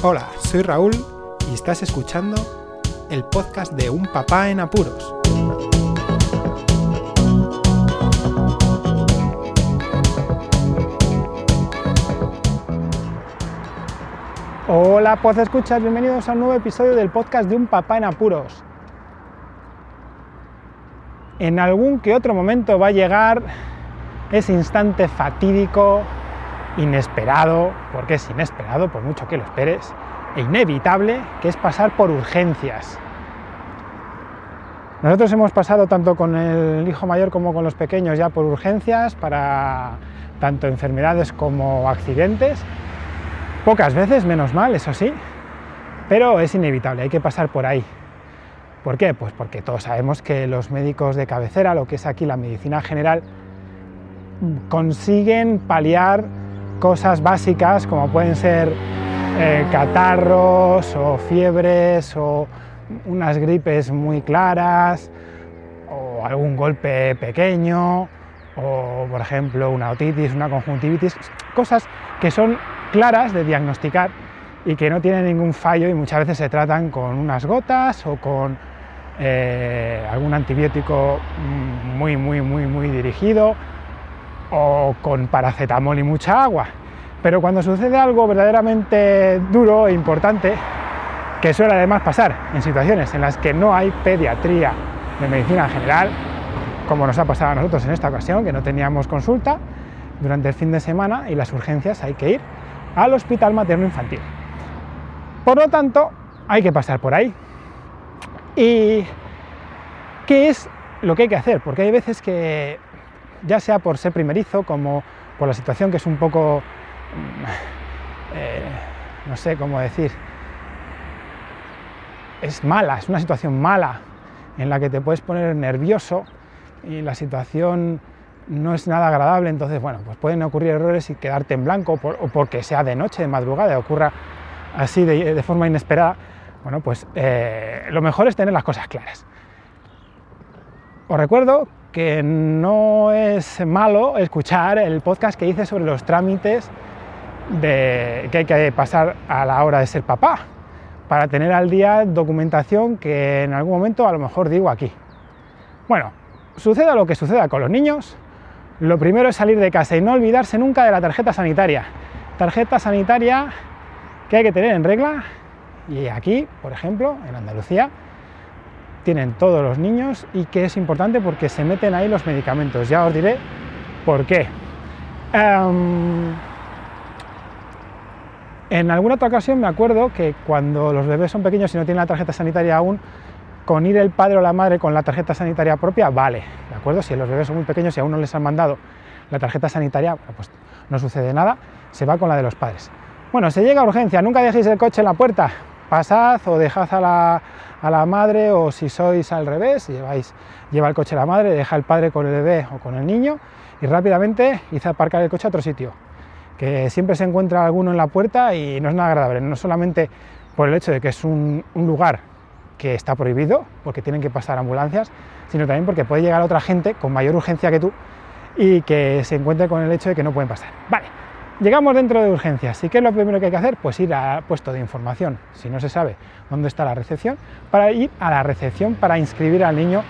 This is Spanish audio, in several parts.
Hola, soy Raúl y estás escuchando el podcast de Un Papá en Apuros. Hola, pues escuchas, bienvenidos a un nuevo episodio del podcast de Un Papá en Apuros. En algún que otro momento va a llegar ese instante fatídico, inesperado, porque es inesperado, por mucho que lo esperes, e inevitable, que es pasar por urgencias. Nosotros hemos pasado tanto con el hijo mayor como con los pequeños ya por urgencias para tanto enfermedades como accidentes. Pocas veces, menos mal, eso sí, pero es inevitable, hay que pasar por ahí. ¿Por qué? Pues porque todos sabemos que los médicos de cabecera, lo que es aquí la medicina general, consiguen paliar cosas básicas como pueden ser eh, catarros o fiebres o unas gripes muy claras o algún golpe pequeño o por ejemplo una otitis, una conjuntivitis, cosas que son claras de diagnosticar y que no tienen ningún fallo y muchas veces se tratan con unas gotas o con eh, algún antibiótico muy muy muy muy dirigido o con paracetamol y mucha agua. Pero cuando sucede algo verdaderamente duro e importante, que suele además pasar en situaciones en las que no hay pediatría de medicina en general, como nos ha pasado a nosotros en esta ocasión, que no teníamos consulta durante el fin de semana y las urgencias hay que ir al hospital materno infantil. Por lo tanto, hay que pasar por ahí. ¿Y qué es lo que hay que hacer? Porque hay veces que ya sea por ser primerizo, como por la situación que es un poco, mm, eh, no sé cómo decir, es mala, es una situación mala en la que te puedes poner nervioso y la situación no es nada agradable, entonces, bueno, pues pueden ocurrir errores y quedarte en blanco, o porque sea de noche, de madrugada, ocurra así de, forma inesperada, bueno, pues eh, lo mejor es tener las cosas claras. Os recuerdo que no es malo escuchar el podcast que hice sobre los trámites de, que hay que pasar a la hora de ser papá, para tener al día documentación que en algún momento a lo mejor digo aquí. Bueno, suceda lo que suceda con los niños, lo primero es salir de casa y no olvidarse nunca de la tarjeta sanitaria. Tarjeta sanitaria que hay que tener en regla y aquí, por ejemplo, en Andalucía, tienen todos los niños y que es importante porque se meten ahí los medicamentos. Ya os diré por qué. Em, en alguna otra ocasión me acuerdo que cuando los bebés son pequeños y no tienen la tarjeta sanitaria aún, con ir el padre o la madre con la tarjeta sanitaria propia, vale, ¿de acuerdo? Si los bebés son muy pequeños y aún no les han mandado la tarjeta sanitaria, pues no sucede nada, se va con la de los padres. Bueno, se llega a urgencia, nunca dejéis el coche en la puerta, pasad o dejad a la, a la madre o si sois al revés, lleváis, lleva el coche la madre, deja el padre con el bebé o con el niño y rápidamente hice aparcar el coche a otro sitio. Que siempre se encuentra alguno en la puerta y no es nada agradable, no solamente por el hecho de que es un, un lugar que está prohibido, porque tienen que pasar ambulancias, sino también porque puede llegar otra gente con mayor urgencia que tú y que se encuentre con el hecho de que no pueden pasar. Vale, Llegamos dentro de urgencias. ¿Y qué es lo primero que hay que hacer? Pues ir al puesto de información, si no se sabe dónde está la recepción, para ir a la recepción para inscribir al niño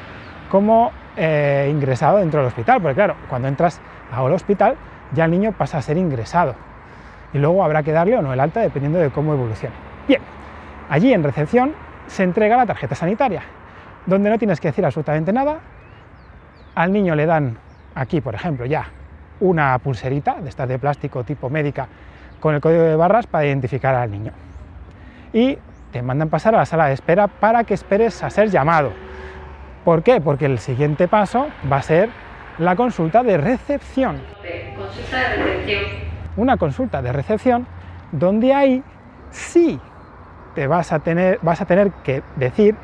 como eh, ingresado dentro del hospital. Porque claro, cuando entras al hospital ya el niño pasa a ser ingresado. Y luego habrá que darle o no el alta dependiendo de cómo evolucione. Bien, allí en recepción se entrega la tarjeta sanitaria, donde no tienes que decir absolutamente nada. Al niño le dan aquí, por ejemplo, ya una pulserita de estas de plástico tipo médica con el código de barras para identificar al niño. Y te mandan pasar a la sala de espera para que esperes a ser llamado. ¿Por qué? Porque el siguiente paso va a ser la consulta de recepción. Consulta de recepción. Una consulta de recepción donde ahí sí te vas a tener, vas a tener que decir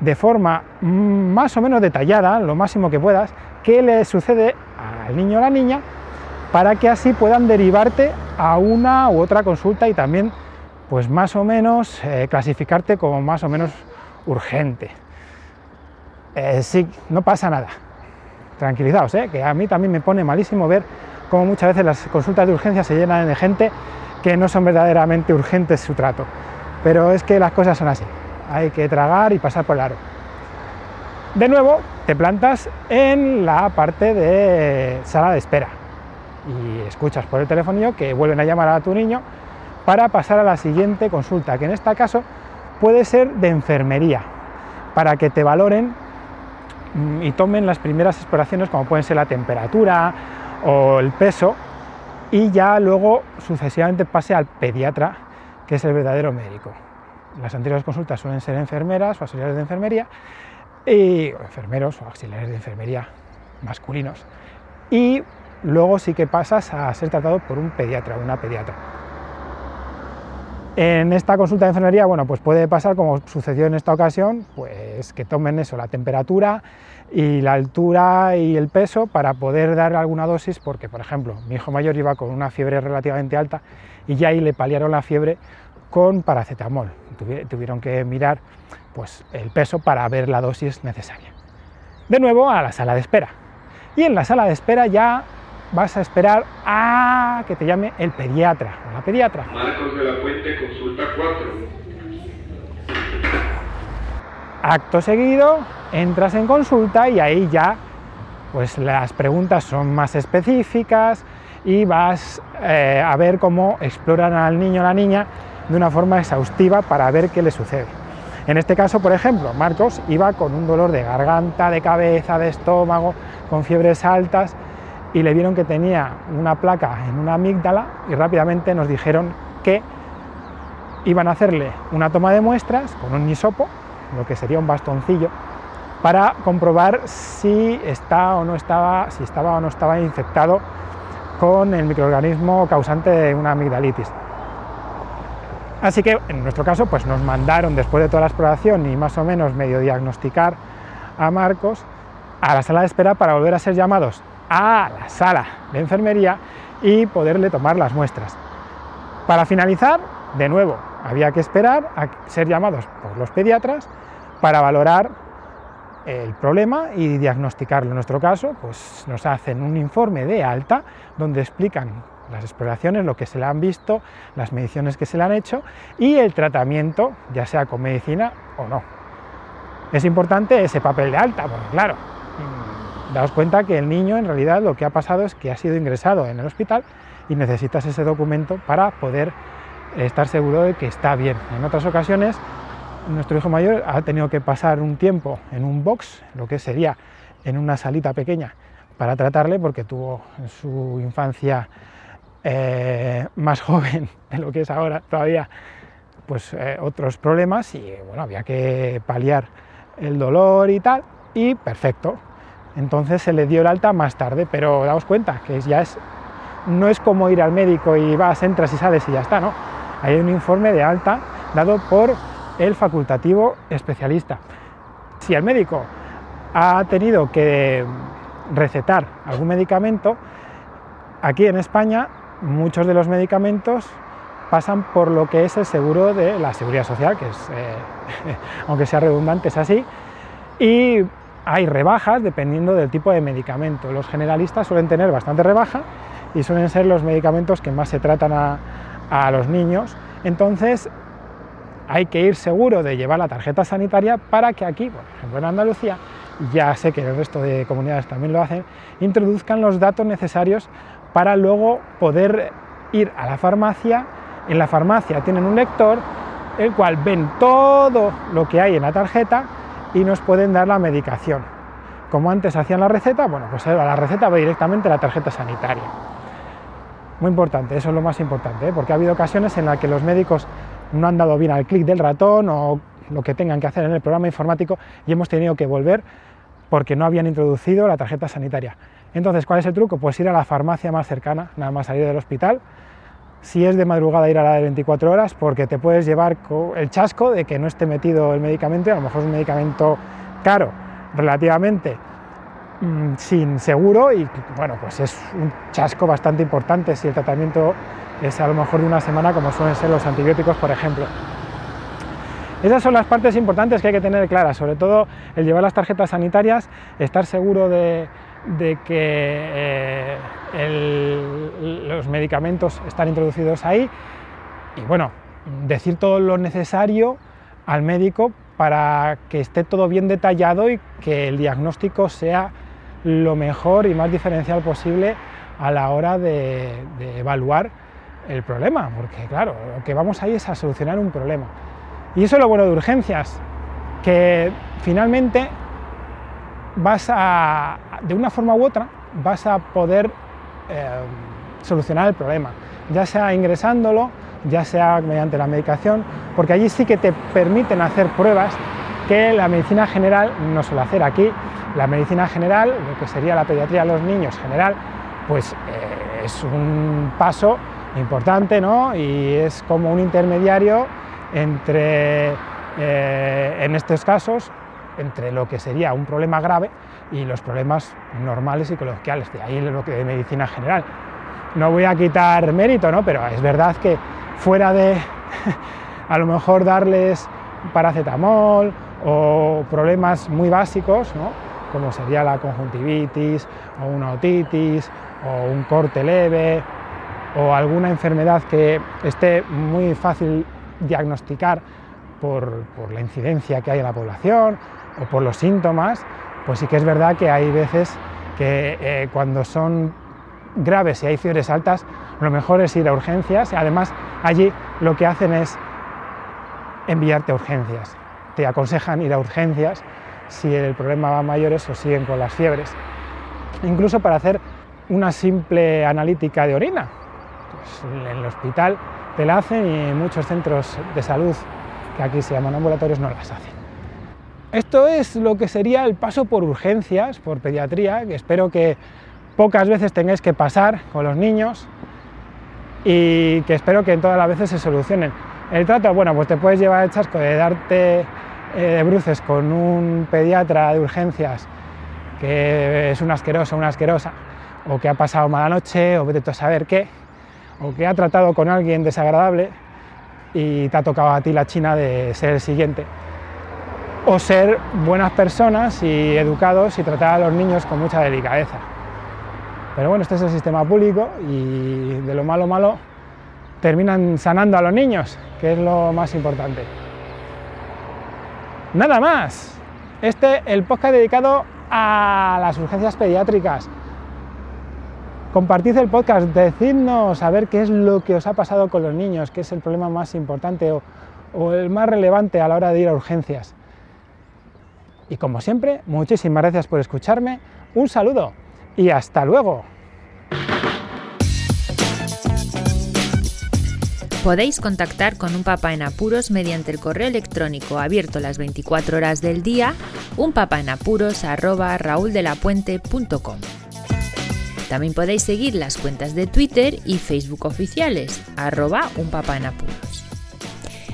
de forma más o menos detallada, lo máximo que puedas, qué le sucede al niño o la niña para que así puedan derivarte a una u otra consulta y también pues más o menos eh, clasificarte como más o menos urgente. Eh, sí, no pasa nada. Tranquilizaos, eh, que a mí también me pone malísimo ver cómo muchas veces las consultas de urgencia se llenan de gente que no son verdaderamente urgentes su trato. Pero es que las cosas son así, hay que tragar y pasar por el aro. De nuevo, te plantas en la parte de sala de espera y escuchas por el telefonillo que vuelven a llamar a tu niño para pasar a la siguiente consulta, que en este caso puede ser de enfermería, para que te valoren mm, y tomen las primeras exploraciones como pueden ser la temperatura o el peso y ya luego sucesivamente pase al pediatra, que es el verdadero médico. Las anteriores consultas suelen ser enfermeras o auxiliares de enfermería, y, enfermeros o auxiliares de enfermería masculinos. Y luego sí que pasas a ser tratado por un pediatra o una pediatra. En esta consulta de enfermería, bueno, pues puede pasar como sucedió en esta ocasión, pues que tomen eso, la temperatura y la altura y el peso para poder dar alguna dosis, porque por ejemplo, mi hijo mayor iba con una fiebre relativamente alta y ya ahí le paliaron la fiebre con paracetamol. Tuvieron que mirar pues, el peso para ver la dosis necesaria. De nuevo a la sala de espera. Y en la sala de espera ya vas a esperar a que te llame el pediatra o la pediatra. Marcos de la Puente, consulta 4. Acto seguido, entras en consulta y ahí ya pues las preguntas son más específicas y vas eh, a ver cómo exploran al niño o la niña de una forma exhaustiva para ver qué le sucede. En este caso, por ejemplo, Marcos iba con un dolor de garganta, de cabeza, de estómago, con fiebres altas y le vieron que tenía una placa en una amígdala y rápidamente nos dijeron que iban a hacerle una toma de muestras con un hisopo, lo que sería un bastoncillo, para comprobar si está o no estaba, si estaba o no estaba infectado con el microorganismo causante de una amigdalitis. Así que en nuestro caso, pues nos mandaron después de toda la exploración y más o menos medio diagnosticar a Marcos a la sala de espera para volver a ser llamados a la sala de enfermería y poderle tomar las muestras. Para finalizar, de nuevo, había que esperar a ser llamados por los pediatras para valorar el problema y diagnosticarlo. En nuestro caso, pues nos hacen un informe de alta donde explican las exploraciones, lo que se le han visto, las mediciones que se le han hecho y el tratamiento, ya sea con medicina o no. Es importante ese papel de alta, porque claro, daos cuenta que el niño en realidad lo que ha pasado es que ha sido ingresado en el hospital y necesitas ese documento para poder estar seguro de que está bien. En otras ocasiones, nuestro hijo mayor ha tenido que pasar un tiempo en un box, lo que sería en una salita pequeña, para tratarle porque tuvo en su infancia eh, más joven de lo que es ahora todavía, pues eh, otros problemas y bueno, había que paliar el dolor y tal, y perfecto, entonces se le dio el alta más tarde, pero daos cuenta que ya es, no es como ir al médico y vas, entras y sales y ya está, ¿no? Hay un informe de alta dado por el facultativo especialista. Si el médico ha tenido que recetar algún medicamento, aquí en España muchos de los medicamentos pasan por lo que es el seguro de la seguridad social, que es, eh, aunque sea redundante, es así, y hay rebajas dependiendo del tipo de medicamento. Los generalistas suelen tener bastante rebaja y suelen ser los medicamentos que más se tratan a, los niños. Entonces hay que ir seguro de llevar la tarjeta sanitaria para que aquí, por ejemplo en Andalucía, ya sé que el resto de comunidades también lo hacen, introduzcan los datos necesarios para luego poder ir a la farmacia. En la farmacia tienen un lector, el cual ven todo lo que hay en la tarjeta y nos pueden dar la medicación. Como antes hacían la receta, bueno, pues ahora la receta va directamente a la tarjeta sanitaria. Muy importante, eso es lo más importante, ¿eh? porque ha habido ocasiones en las que los médicos no han dado bien al clic del ratón o lo que tengan que hacer en el programa informático y hemos tenido que volver porque no habían introducido la tarjeta sanitaria. Entonces, ¿cuál es el truco? Pues ir a la farmacia más cercana, nada más salir del hospital, si es de madrugada ir a la de 24 horas porque te puedes llevar el chasco de que no esté metido el medicamento y a lo mejor es un medicamento caro relativamente mm, sin seguro y bueno pues es un chasco bastante importante si el tratamiento es a lo mejor de una semana como suelen ser los antibióticos por ejemplo. Esas son las partes importantes que hay que tener claras, sobre todo el llevar las tarjetas sanitarias, estar seguro de de que eh, los medicamentos están introducidos ahí y bueno, decir todo lo necesario al médico para que esté todo bien detallado y que el diagnóstico sea lo mejor y más diferencial posible a la hora de, evaluar el problema, porque claro, lo que vamos ahí es a solucionar un problema. Y eso es lo bueno de urgencias, que finalmente vas a, de una forma u otra, vas a poder eh, solucionar el problema, ya sea ingresándolo, ya sea mediante la medicación, porque allí sí que te permiten hacer pruebas que la medicina general no suele hacer. Aquí la medicina general, lo que sería la pediatría de los niños general, pues eh, es un paso importante ¿no? y es como un intermediario entre, eh, en estos casos, entre lo que sería un problema grave y los problemas normales y coloquiales, de ahí lo que de medicina general. No voy a quitar mérito, ¿no? pero es verdad que fuera de a lo mejor darles paracetamol o problemas muy básicos, como sería la conjuntivitis o una otitis o un corte leve o alguna enfermedad que esté muy fácil diagnosticar por, la incidencia que hay en la población o por los síntomas, pues sí que es verdad que hay veces que eh, cuando son graves y hay fiebres altas, lo mejor es ir a urgencias. Además, allí lo que hacen es enviarte a urgencias. Te aconsejan ir a urgencias si el problema va a mayores o siguen con las fiebres. Incluso para hacer una simple analítica de orina. Pues en el hospital te la hacen y en muchos centros de salud, que aquí se llaman ambulatorios, no las hacen. Esto es lo que sería el paso por urgencias, por pediatría, que espero que pocas veces tengáis que pasar con los niños y que espero que en todas las veces se solucionen. El trato, bueno, pues te puedes llevar el chasco de darte eh, de bruces con un pediatra de urgencias que es un asqueroso, una asquerosa, o que ha pasado mala noche, o vete a saber qué, o que ha tratado con alguien desagradable y te ha tocado a ti la china de ser el siguiente. O ser buenas personas y educados y tratar a los niños con mucha delicadeza. Pero bueno, este es el sistema público y de lo malo malo terminan sanando a los niños, que es lo más importante. Nada más. Este el podcast dedicado a las urgencias pediátricas. Compartid el podcast, decidnos a ver qué es lo que os ha pasado con los niños, qué es el problema más importante o el más relevante a la hora de ir a urgencias. Y como siempre, muchísimas gracias por escucharme, un saludo y hasta luego. Podéis contactar con un papá en apuros mediante el correo electrónico abierto las 24 horas del día, unpapaenapuros@rauldelapuente.com. También podéis seguir las cuentas de Twitter y Facebook oficiales, arroba unpapaenapuros.